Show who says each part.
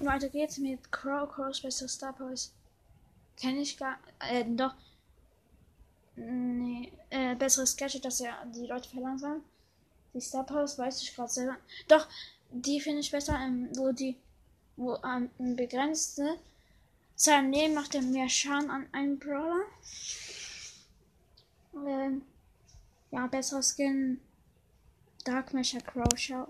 Speaker 1: Und weiter geht's mit Crow. Crows besseres Star Boys. Kenne ich gar. Äh, doch. Nee. Äh, besseres Gadget, dass er die Leute verlangsamt. Die Star Powers weiß ich gerade selber. Doch, die finde ich besser, ähm, wo die. Wo ähm, begrenzte. Sein Leben macht er mehr Schaden an einen Brawler. Ähm, ja, besseres Skin. Dark Mecha Crow Show.